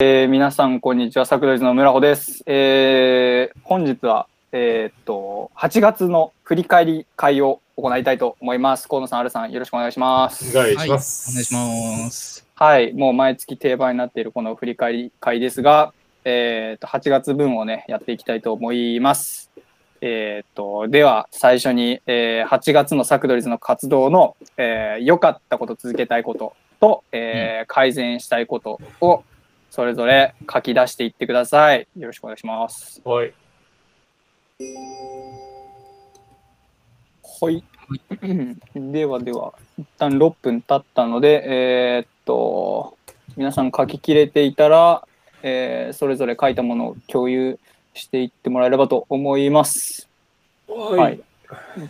えー皆さん、こんにちは。サクドリズの村穂です。えー本日は、えーっと、8月の振り返り会を行いたいと思います。河野さん、アルさん、よろしくお願いします。お願いはい、お願いします。します。はい、もう毎月定番になっているこの振り返り会ですが、えーっと、8月分をね、やっていきたいと思います。えーっと、では、最初に、えー8月のサクドリズの活動の、えー良かったこと、続けたいことと、えー改善したいことを、それぞれ書き出していってください。よろしくお願いします。はい。はい。ではでは、一旦6分経ったので、えーっと、皆さん書ききれていたら、えーそれぞれ書いたものを共有していってもらえればと思います。は。はい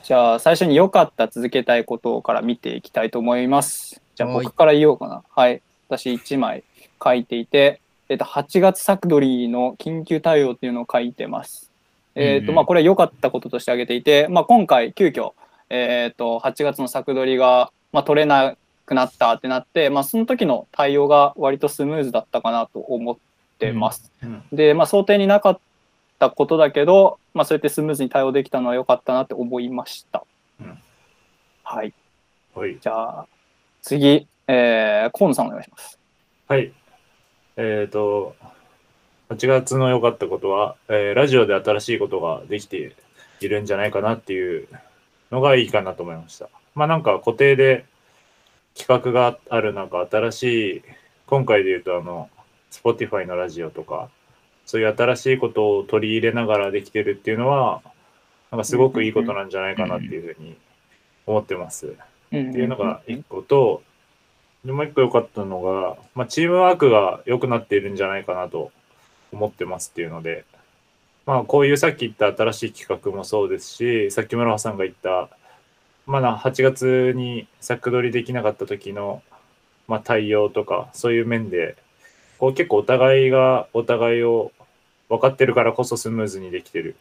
じゃあ、最初に良かった続けたいことから見ていきたいと思います。じゃあ、はい僕から言おうかな。はい。私1枚書いていて、えっと、8月サクドリーの緊急対応っていうのを書いてます。えっと、うんうんまあ、これは良かったこととして挙げていて、まあ、今回、急遽、えっと、8月のサクドリが、まあ、取れなくなったってなって、まあ、その時の対応が割とスムーズだったかなと思ってます。うんで、まあ、想定になかったことだけど、まあ、そうやってスムーズに対応できたのは良かったなって思いました。うんはい。はい。じゃあ、次、えー、河野さんお願いします。はい。えっ、と、8月の良かったことは、えーラジオで新しいことができているんじゃないかなっていうのがいいかなと思いました。まあなんか固定で企画がある中、新しい、今回で言うとあの、Spotify のラジオとか、そういう新しいことを取り入れながらできてるっていうのは、なんかすごくいいことなんじゃないかなっていうふうに思ってます。っっていうのが一個と、でもう一個良かったのが、まあ、チームワークが良くなっているんじゃないかなと思ってますっていうので、まあ、こういうさっき言った新しい企画もそうですし、さっき村尾さんが言った、まだ8月に作取りできなかった時の、まあ、対応とか、そういう面で、こう結構お互いがお互いを分かってるからこそスムーズにできてるん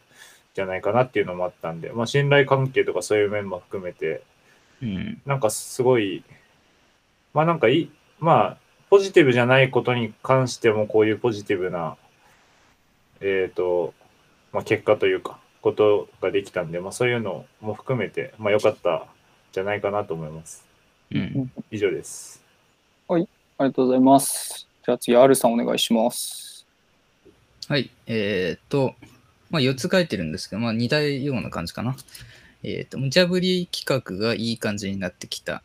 じゃないかなっていうのもあったんで、まあ、信頼関係とかそういう面も含めて、うん。なんかすごい、まあなんかいい、まあ、ポジティブじゃないことに関してもこういうポジティブな、えっ、と、まあ結果というか、ことができたんで、まあそういうのも含めて、まあ良かったんじゃないかなと思います。うん。以上です。ありがとうございます。じゃあ次、アルさんお願いします。はい。えーっと、まあ、4つ書いてるんですけど、まあ、似たような感じかな。えーっと、無茶ぶり企画がいい感じになってきた。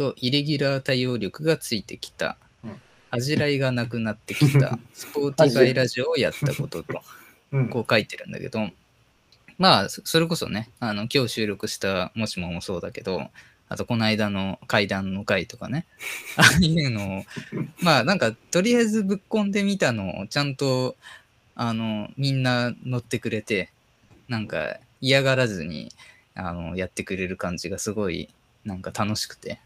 と、イレギュラー対応力がついてきたうん。恥じらいがなくなってきた。スポーティファイラジオをやったことと、うん。こう書いてるんだけど、まあ、そそれこそね、あの、今日収録したもしももそうだけど、あと、この間の階段の回とかね、ああいうのを、まあ、なんか、とりあえずぶっ込んでみたのを、ちゃんと、あの、みんな乗ってくれて、なんか、嫌がらずに、あの、やってくれる感じがすごい、なんか楽しくて、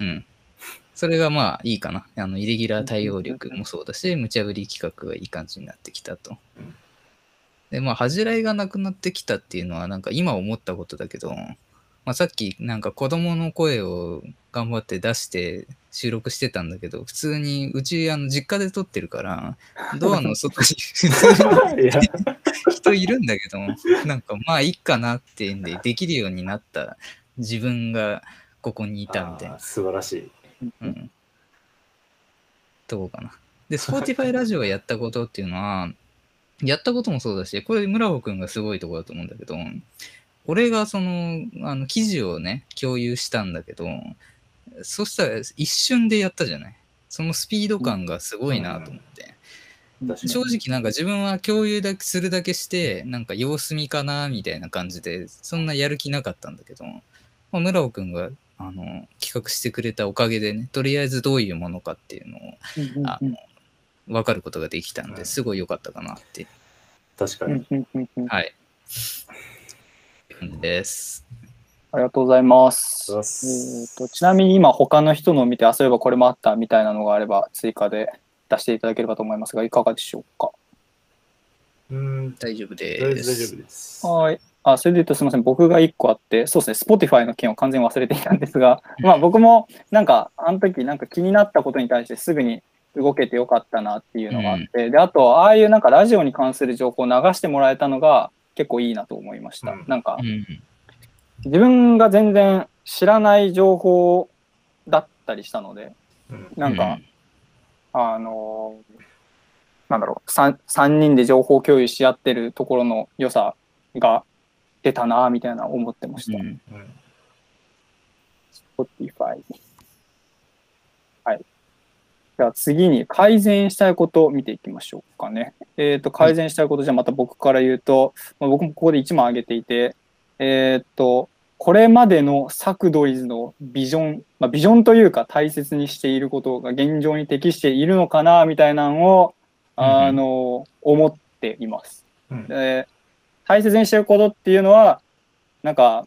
うん。それがまあいいかな。あの、イレギュラー対応力もそうだし、無茶ぶり企画がいい感じになってきたと。で、まあ、恥じらいがなくなってきたっていうのは、なんか今思ったことだけど、まあ、さっきなんか子供の声を頑張って出して収録してたんだけど、普通にうちあの実家で撮ってるから、ドアの外に 人いるんだけど、なんかまあいいかなっていうんで、できるようになった自分がここにいたみたいな。素晴らしい。うん。どうかな。で、Spotify ラジオをやったことっていうのは、やったこともそうだし、これ村尾くんがすごいところだと思うんだけど、俺がその、あの、記事をね、共有したんだけど、そしたら一瞬でやったじゃない。そのスピード感がすごいなと思って。正直なんか自分は共有だけするだけして、なんか様子見かなみたいな感じで、そんなやる気なかったんだけど、まあ、村尾くんがあの企画してくれたおかげでね、とりあえずどういうものかっていうのをあの分かることができたんで、うんすごい良かったかなって。確かに。はい。です。ありがとうございます。えすー、とちなみに今他の人のを見て、あ、そういえばこれもあったみたいなのがあれば追加で出していただければと思いますが、いかがでしょうか？うん、大丈夫大丈夫です。です。はい。あ、それで言うとすみません。僕が1個あって、そうですね、Spotify の件を完全に忘れていたんですが、まあ僕もなんか、あの時なんか気になったことに対してすぐに動けてよかったなっていうのがあって、で、あと、ああいうなんかラジオに関する情報を流してもらえたのが結構いいなと思いました。うん。なんかう、ん。自分が全然知らない情報だったりしたので、うん。なんか、あのーなんだろう。3、三人で情報共有し合ってるところの良さが出たな、みたいな思ってました。うんうん、Spotify。はい。じゃあ次に改善したいことを見ていきましょうかね。えっ、と、改善したいこと、じゃあまた僕から言うと、まあ、僕もここで1枚挙げていて、えっ、と、これまでのサクドリズのビジョン、まあ、ビジョンというか大切にしていることが現状に適しているのかな、みたいなのを、あの、思っています。うんで大切にしてることっていうのはなんか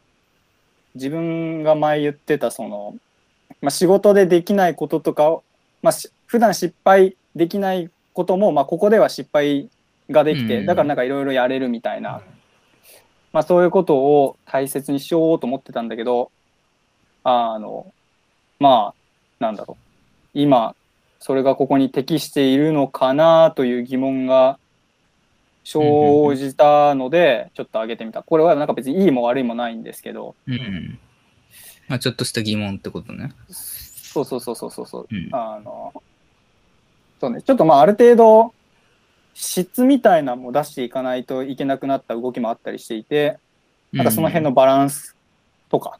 自分が前言ってたその、まあ、仕事でできないこととかを、まあ、し普段失敗できないことも、まあ、ここでは失敗ができて、うんだからなんかいろいろやれるみたいな、まあ、そういうことを大切にしようと思ってたんだけどあのまあなんだろう。今それがここに適しているのかなという疑問が生じたのでちょっと上げてみたこれはなんか別にいいも悪いもないんですけどうん。まあ、ちょっとした疑問ってことね。そうそうそうそうそうそう、うんあのそうねちょっとまあある程度質みたいなのも出していかないといけなくなった動きもあったりしていてなんかその辺のバランスとか、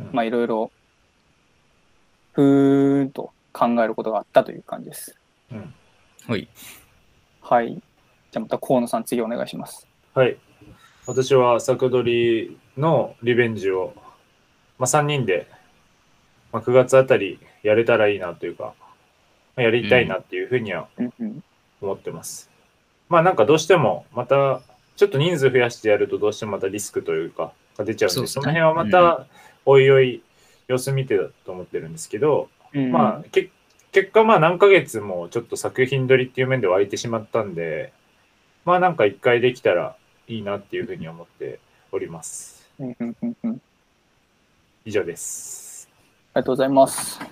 うんまあいろいろふーんと考えることがあったという感じです。うんはい。はい。じゃあまた河野さん次お願いします。はい。私は作取りのリベンジを、まあ、3人で、まあ、9月あたりやれたらいいなというか、まあやりたいなっていうふうにはうんうん。思ってます。まあなんかどうしてもまたちょっと人数増やしてやるとどうしてもまたリスクというかが出ちゃうんで、そねその辺はまたおいおい様子見てだと思ってるんですけど、うんまあけ結果まあ何ヶ月もちょっと作品撮りっていう面では空いてしまったんで、まあなんか一回できたらいいなっていうふうに思っております。うんうんうんうん。以上です。ありがとうございます。じ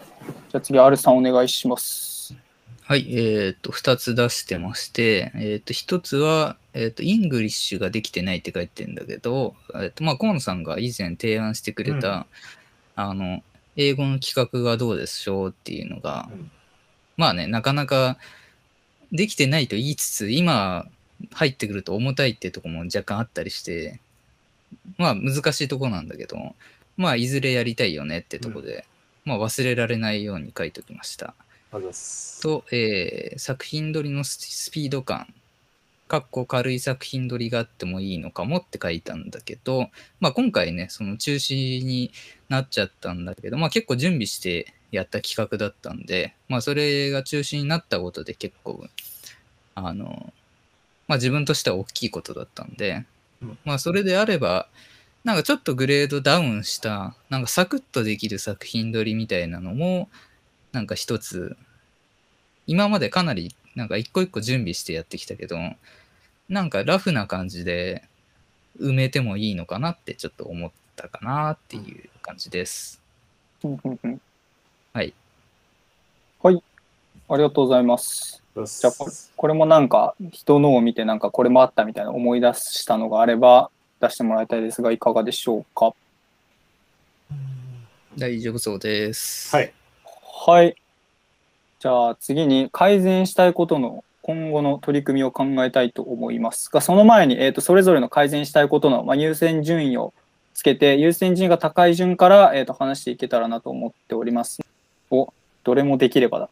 ゃあ次、R さんお願いします。はい、えっ、と、二つ出してまして、えっ、と、一つは、えっ、と、 English ができてないって書いてるんだけど、えっ、と、まあ、河野さんが以前提案してくれた、うんあの、英語の企画がどうでしょうっていうのが、うんまあね、なかなかできてないと言いつつ、今入ってくると重たいっていうところも若干あったりして、まあ難しいところなんだけど、まあいずれやりたいよねってとこで、まあ忘れられないように書いておきました。と、えー作品撮りのススピード感、かっこ軽い作品撮りがあってもいいのかもって書いたんだけど、まあ今回ね、その中止になっちゃったんだけど、まあ結構準備してやった企画だったんで、まあそれが中止になったことで結構、あの、まあ自分としては大きいことだったんでうん、まあそれであれば、なんかちょっとグレードダウンした、なんかサクッとできる作品撮りみたいなのも、なんか一つ今までかなりなんか一個一個準備してやってきたけど、なんかラフな感じで埋めてもいいのかなってちょっと思ったかなっていう感じです。はい。はい。ありがとうございます。じゃあこれこれもなんか人のを見てなんかこれもあったみたいな思い出したのがあれば出してもらいたいですがいかがでしょうか？大丈夫そうです。はい。はい。じゃあ次に改善したいことの今後の取り組みを考えたいと思いますが、その前に、えー、とそれぞれの改善したいことの、まあ、優先順位をつけて、優先順位が高い順から、えー、と話していけたらなと思っております。お、どれもできればだ。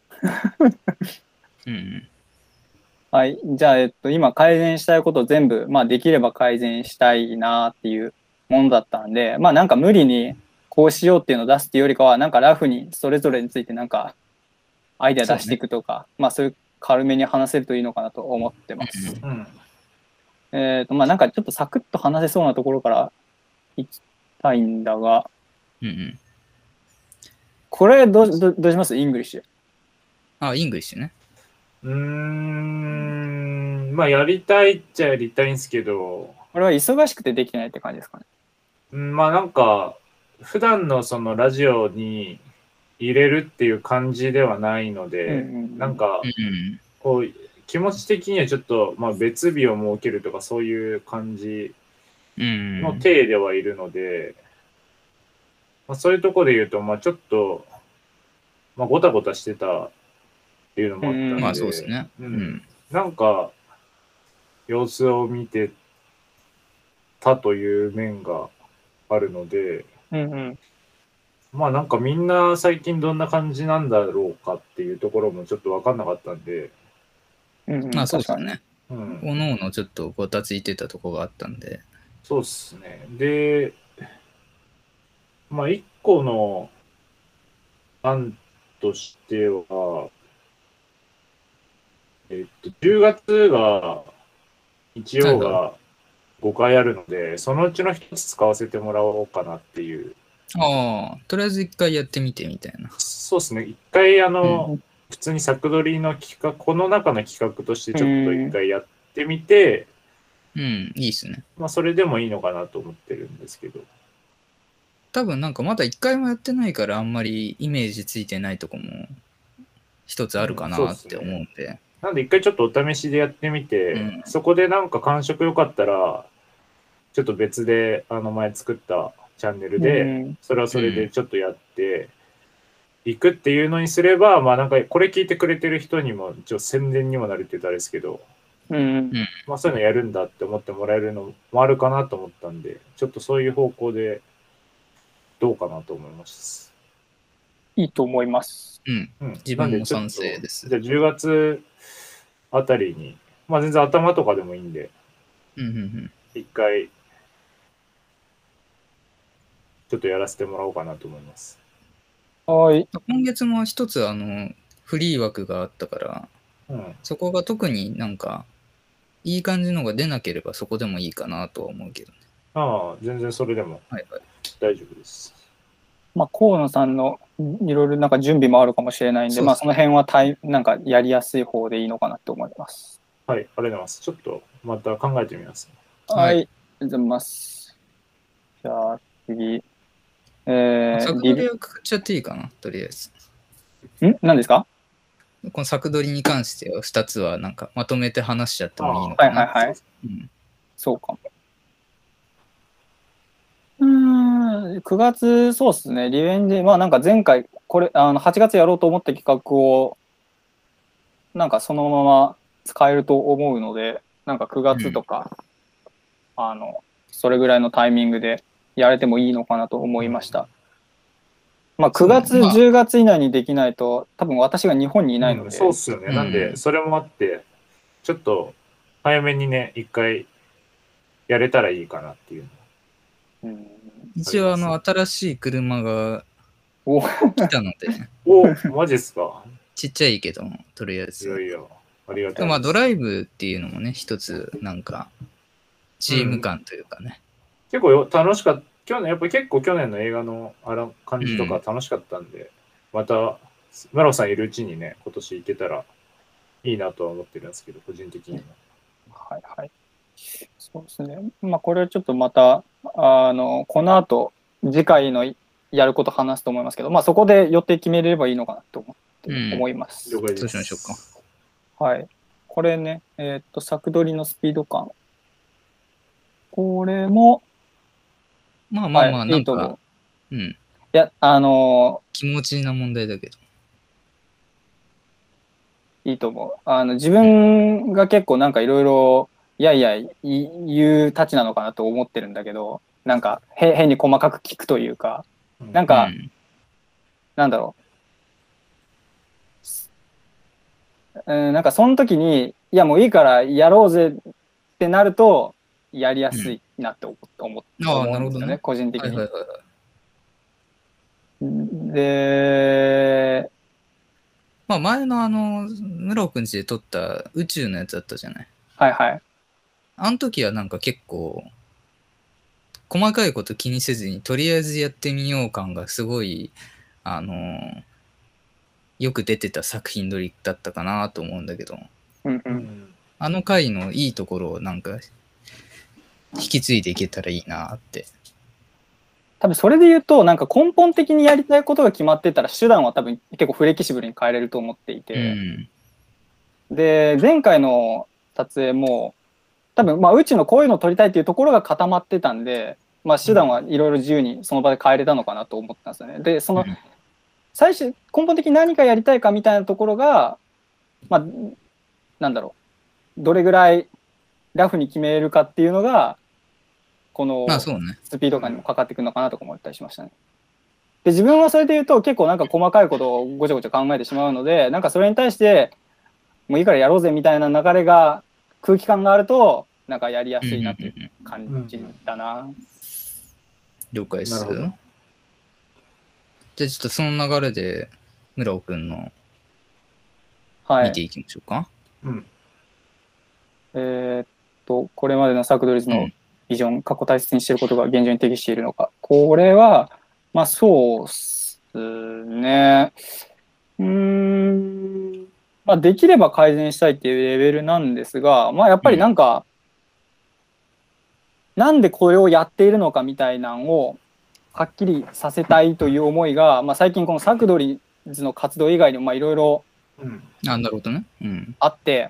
うん。はい。じゃあ、えっと、今改善したいことを全部、まあ、できれば改善したいなっていうものだったんで、まあ、なんか無理にこうしようっていうのを出すっていうよりかは、なんかラフにそれぞれについてなんかアイデア出していくとか、まあ、そういう軽めに話せるといいのかなと思ってます。うん。えっと、まあ、なんかちょっとサクッと話せそうなところからいきたいんだが、うんうん。これどう、どうどうします？イングリッシュ。あ、 Engli sh ね。うーん。まあやりたいっちゃやりたいんですけど、これは忙しくてできてないって感じですかね？うんまあなんか、普段のそのラジオに入れるっていう感じではないので、うんうんなんかうん。こう気持ち的にはちょっと、まあ、別日を設けるとかそういう感じうん。の体ではいるので、まあ、そういうところで言うと、まあ、ちょっと、まあ、ごたごたしてたっていうのもあったんで、うんまあそうですね。ううんん。なんか様子を見てたという面があるので、うんうん。まあなんかみんな最近どんな感じなんだろうかっていうところもちょっと分かんなかったんで、うんうんまあそうですね。うん、おのおのちょっとごたついてたとこがあったんで。そうっすね。で、まあ一個の案としては、えっと、10月が、一応はいが5回あるので、そのうちの1つ使わせてもらおうかなっていう。ああ、とりあえず一回やってみてみたいな。そうですね。一回あの、うん普通に作取りの企画、この中の企画としてちょっと一回やってみて、うん、いいっすね。まあそれでもいいのかなと思ってるんですけど。多分なんかまだ一回もやってないからあんまりイメージついてないとこも一つあるかなって思うんで。なんで一回ちょっとお試しでやってみて、うん。そこでなんか感触良かったら、ちょっと別であの前作ったチャンネルで、うん。それはそれでちょっとやっていくっていうのにすれば、まあなんかこれ聞いてくれてる人にも一応宣伝にもなるって言ったらですけど、うん。まあそういうのやるんだって思ってもらえるのもあるかなと思ったんで、ちょっとそういう方向でどうかなと思います。いいと思います。うん。うん、自分で賛成です。じゃあ10月あたりに、まあ全然頭とかでもいいんで、うんうんうん。一回、ちょっとやらせてもらおうかなと思います。はい。今月も一つあのフリー枠があったから、うん。そこが特になんかいい感じのが出なければそこでもいいかなとは思うけどね。ああ、全然それでもはいはい。大丈夫です。まあ、河野さんのいろいろなんか準備もあるかもしれないんで、そまあ、その辺はタイなんかやりやすい方でいいのかなと思います。はい、ありがとうございます。ちょっとまた考えてみます。はいはい。ありがとうございます。じゃあ、次。えー、作取りはかかっちゃっていいかな、とりあえず。リん？何ですか？この作取りに関しては2つはなんかまとめて話しちゃってもいいのかな。はいはいはい。うんそうかも。うーん、9月、そうですね、リベンジ、まあなんか前回、これ、あの8月やろうと思った企画を、なんかそのまま使えると思うので、なんか9月とか、あの、それぐらいのタイミングでやれてもいいのかなと思いました。まあ9月、まあ。10月以内にできないと、多分私が日本にいないのうんで、そうっすよね。うん。なんで、それもあって、ちょっと早めにね、一回やれたらいいかなっていう。うん一応あの新しい車がお来たので、おマジっすか？ちっちゃいけど、とりあえいやず。いや、ありがまあドライブっていうのもね、一つなんかチーム感というかね。結構よ楽しかった。去年、やっぱり結構去年の映画のあら感じとか楽しかったんで、また、村尾さんいるうちにね、今年行けたらいいなとは思ってるんですけど、個人的にも。はいはい。そうですね。まあ、これはちょっとまた、あの、この後、次回のやること話すと思いますけど、まあ、そこで予定決めれればいいのかなと思って、うん思います。了解です。そうしましょうかはい。これね、えーっと、作取りのスピード感。これも、まあまあまあ、はい、ないんいと思うか、。うん、いや、あの気持ちな問題だけど。いいと思う。あの、自分が結構なんかいろいろ、いやいや、い言うたちなのかなと思ってるんだけど、なんか、へ変に細かく聞くというか、なんか、うんなんだろう。うん、なんかその時に、いやもういいからやろうぜってなると、やりやすいなって思思っああ思うんですよね、なるほどね個人的に。はいはいはいはい。で、まあ前のあの、村尾くんちで撮った宇宙のやつだったじゃない。はいはい。あの時はなんか結構、細かいこと気にせずに、とりあえずやってみよう感がすごい、あのーよく出てた作品撮りだったかなと思うんだけど、うんう。うんん。あの回のいいところをなんか、引き継いでいけたらいいなって。多分それで言うと、なんか根本的にやりたいことが決まってたら、手段は多分結構フレキシブルに変えれると思っていて、うん。で、前回の撮影も、多分まあ宇宙のこういうのを撮りたいっていうところが固まってたんで、まあ手段はいろいろ自由にその場で変えれたのかなと思ったんですよね。で、そのうん最初、根本的に何かやりたいかみたいなところが、まあ、なんだろう、どれぐらいラフに決めるかっていうのが、この。スピード感にもかかってくるのかなとか思ったりしましたね。で、自分はそれで言うと結構なんか細かいことをごちゃごちゃ考えてしまうので、なんかそれに対して、もういいからやろうぜみたいな流れが、空気感があると、なんかやりやすいなっていううんうんうん感じだな。了解です。じゃあちょっとその流れで、村尾くんのはい。見ていきましょうか。うん。えーっと、これまでのサクドリズのうんビジョン、過去大切にしていることが現状に適しているのか。これは、まあそうっすね。うーん。まあできれば改善したいっていうレベルなんですが、まあやっぱりなんか、なんでこれをやっているのかみたいなのをはっきりさせたいという思いが、まあ最近このサクドリズの活動以外にもまあいろいろうん。あ、なるほどね。うん。あって、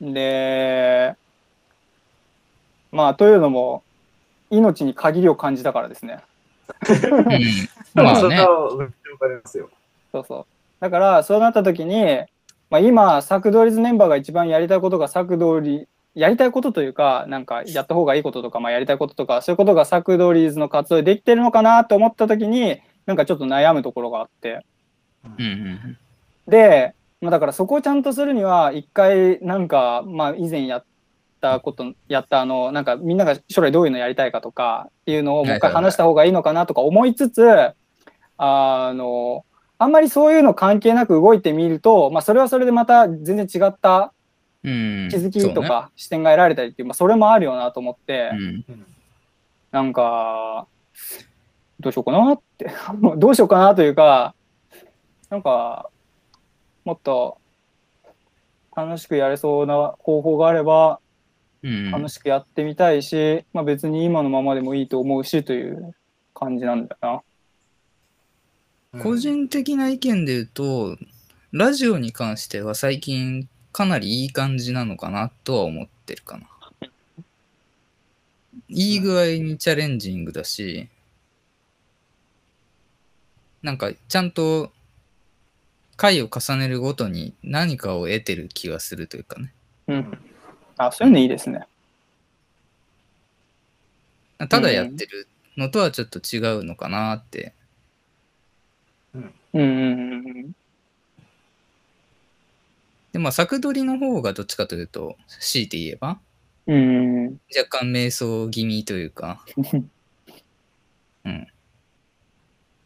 で、まあ、というのも、命に限りを感じたからですね。うん、まあね。そうそう。だから、そうなった時に、まあ、今、サクドリズメンバーが一番やりたいことがサクドリ、やりたいことというか、なんか、やった方がいいこととか、まあ、やりたいこととか、そういうことがサクドリズの活動でできてるのかなと思った時に、なんかちょっと悩むところがあって。で、まあ、だからそこをちゃんとするには一回なんか、まあ、以前やったことやったあのなんかみんなが将来どういうのやりたいかとかっていうのをもう一回話した方がいいのかなとか思いつつ、あのあんまりそういうの関係なく動いてみると、まあ、それはそれでまた全然違ったうん。気づきとか視点が得られたりっていう、まあ、それもあるよなと思って、そうん。なんかどうしようかなって どうしようかなというかなんかもっと楽しくやれそうな方法があればうん。うん楽しくやってみたいし、まあ、別に今のままでもいいと思うしという感じなんだよ個人的な意見で言うと、ラジオに関しては最近かなりいい感じなのかなとは思ってるかな。いい具合にチャレンジングだし、なんかちゃんと回を重ねるごとに何かを得てる気がするというかね。な。うん。あ、そういうのいいですね。ただやってるのとはちょっと違うのかなって。うんうんうんで、まあ、作取りの方がどっちかというと、強いて言えば、うん。うん若干迷走気味というか、うん。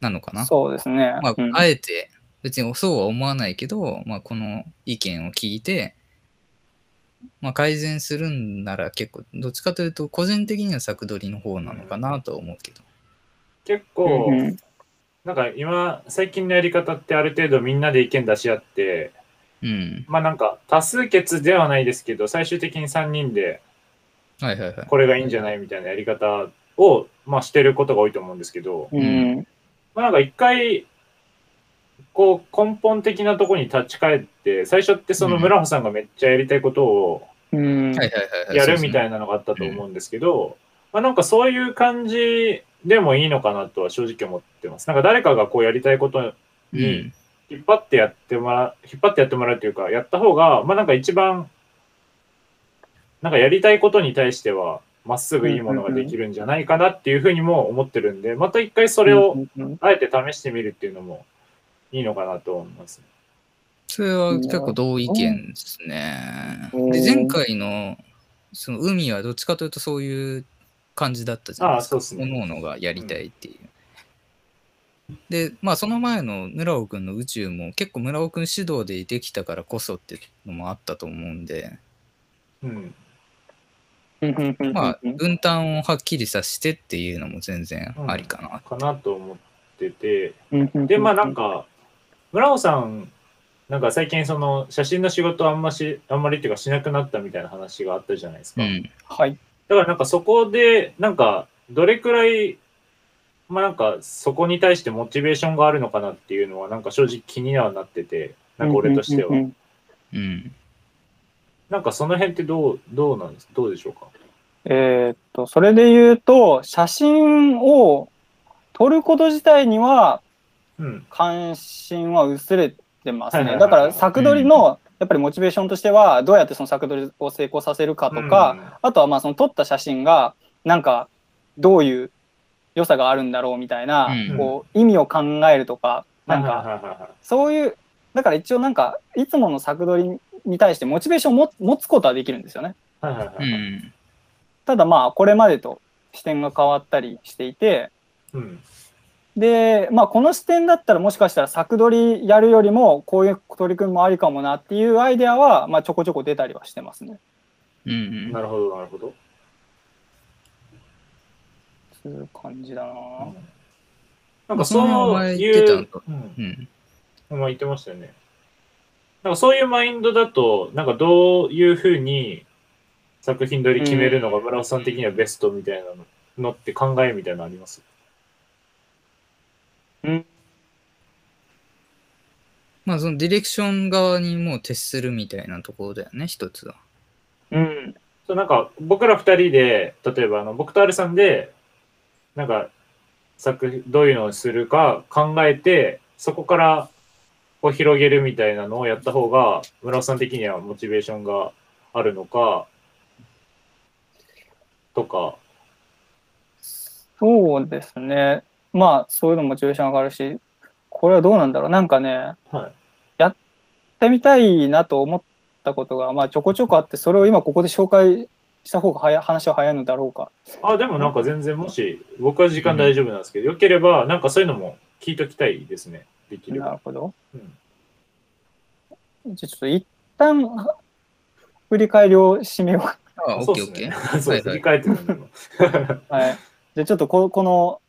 なのかな。そうですね。まあう、んあえて、別にそうは思わないけど、まあ、この意見を聞いて、まあ、改善するんなら結構、どっちかというと、個人的には作取りの方なのかなとは思うけど。結構、なんか今、最近のやり方ってある程度みんなで意見出し合って、うん。まあなんか多数決ではないですけど、最終的に3人ではいはいはい。これがいいんじゃないみたいなやり方を、まあ、してることが多いと思うんですけど、うんまあなんか一回、こう根本的なところに立ち返って、最初ってその村穂さんがめっちゃやりたいことをうんはいはいはいはい。やるみたいいなのがあったと思うんですけど、まあなんかそういう感じでもいいのかなとは正直思ってます。なんか誰かがこうやりたいことに引っ張ってやってもらう、引っ張ってやってもらうというか、やった方が、まあなんか一番、なんかやりたいことに対しては、まっすぐいいものができるんじゃないかなっていうふうにも思ってるんで、また一回それをあえて試してみるっていうのもいいのかなと思います。それは結構同意見ですね。うんで、前回の、その海はどっちかというとそういう感じだったじゃないですか。ああそうっすね各々がやりたいっていう。で、まあその前の村尾くんの宇宙も結構村尾くん指導でできたからこそっていうのもあったと思うんで、うん。うんうんまあ分担をはっきりさせてっていうのも全然ありかな。かなと思ってて、うんうんで、まあなんか、村尾さん、なんか最近その写真の仕事あんまし、あんまりっていうかしなくなったみたいな話があったじゃないですか。うん。はい。だからなんかそこで、なんか、どれくらいまあなんかそこに対してモチベーションがあるのかなっていうのはなんか正直気にはなってて、なんか俺としては。うんうんうんうん。なんかその辺ってどう、どうなんです？どうでしょうか？えーっと、それで言うと、写真を撮ること自体にはうん。関心は薄れてますね。はいはいはいだから、作撮りのやっぱりモチベーションとしては、どうやってその作撮りを成功させるかとか、あとはまあその撮った写真が、なんか、どういう良さがあるんだろうみたいな、うん。こう、意味を考えるとか、なんか、そういう、だから一応なんか、いつもの作撮りに対してモチベーションを持持つことはできるんですよね。ただまあ、これまでと視点が変わったりしていて、うん。で、まあ、この視点だったらもしかしたら作撮りやるよりもこういう取り組みもありかもなっていうアイデアは、まあ、ちょこちょこ出たりはしてますね。うんうんなるほど、なるほど。そういう感じだな。なんかそう前いううんうん。まあ言ってましたよね。なんかそういうマインドだと、なんかどういうふうに作品撮り決めるのが村尾さん的にはベストみたいなのって考えみたいなのあります？まあそのディレクション側にもう徹するみたいなところだよね、一つは。うん。そうなんか僕ら二人で、例えばあの僕とアルさんで、なんか作品どういうのをするか考えて、そこからこう広げるみたいなのをやった方が、村尾さん的にはモチベーションがあるのか、とか。そうですね。まあ、そういうのもモチベーション上がるし、これはどうなんだろう。なんかね、はい。やってみたいなと思ったことが、まあ、ちょこちょこあって、それを今ここで紹介した方が早話は早いのだろうか。あ、でもなんか全然もし、僕は時間大丈夫なんですけど、よければ、なんかそういうのも聞いときたいですね。できれば。なるほど。うんじゃあちょっと一旦、振り返りを締めようか。あ、オそうッケーオッケですねー。。そう、振り返ってるんで今はい。じゃあちょっとここの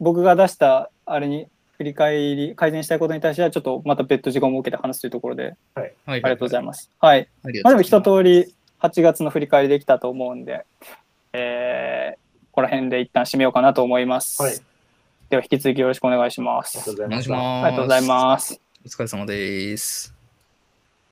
僕が出したあれに振り返り改善したいことに対してはちょっとまた別途時間を設けて話すというところではいありがとうございす。ます。はい。ありまあでもがとうございます。一通り8月の振り返りできたと思うんで、えー、この辺で一旦締めようかなと思います。はい。では引き続きよろしくお願いします。ありがとうございました。お願いします。ありがとうございます。お疲れ様です。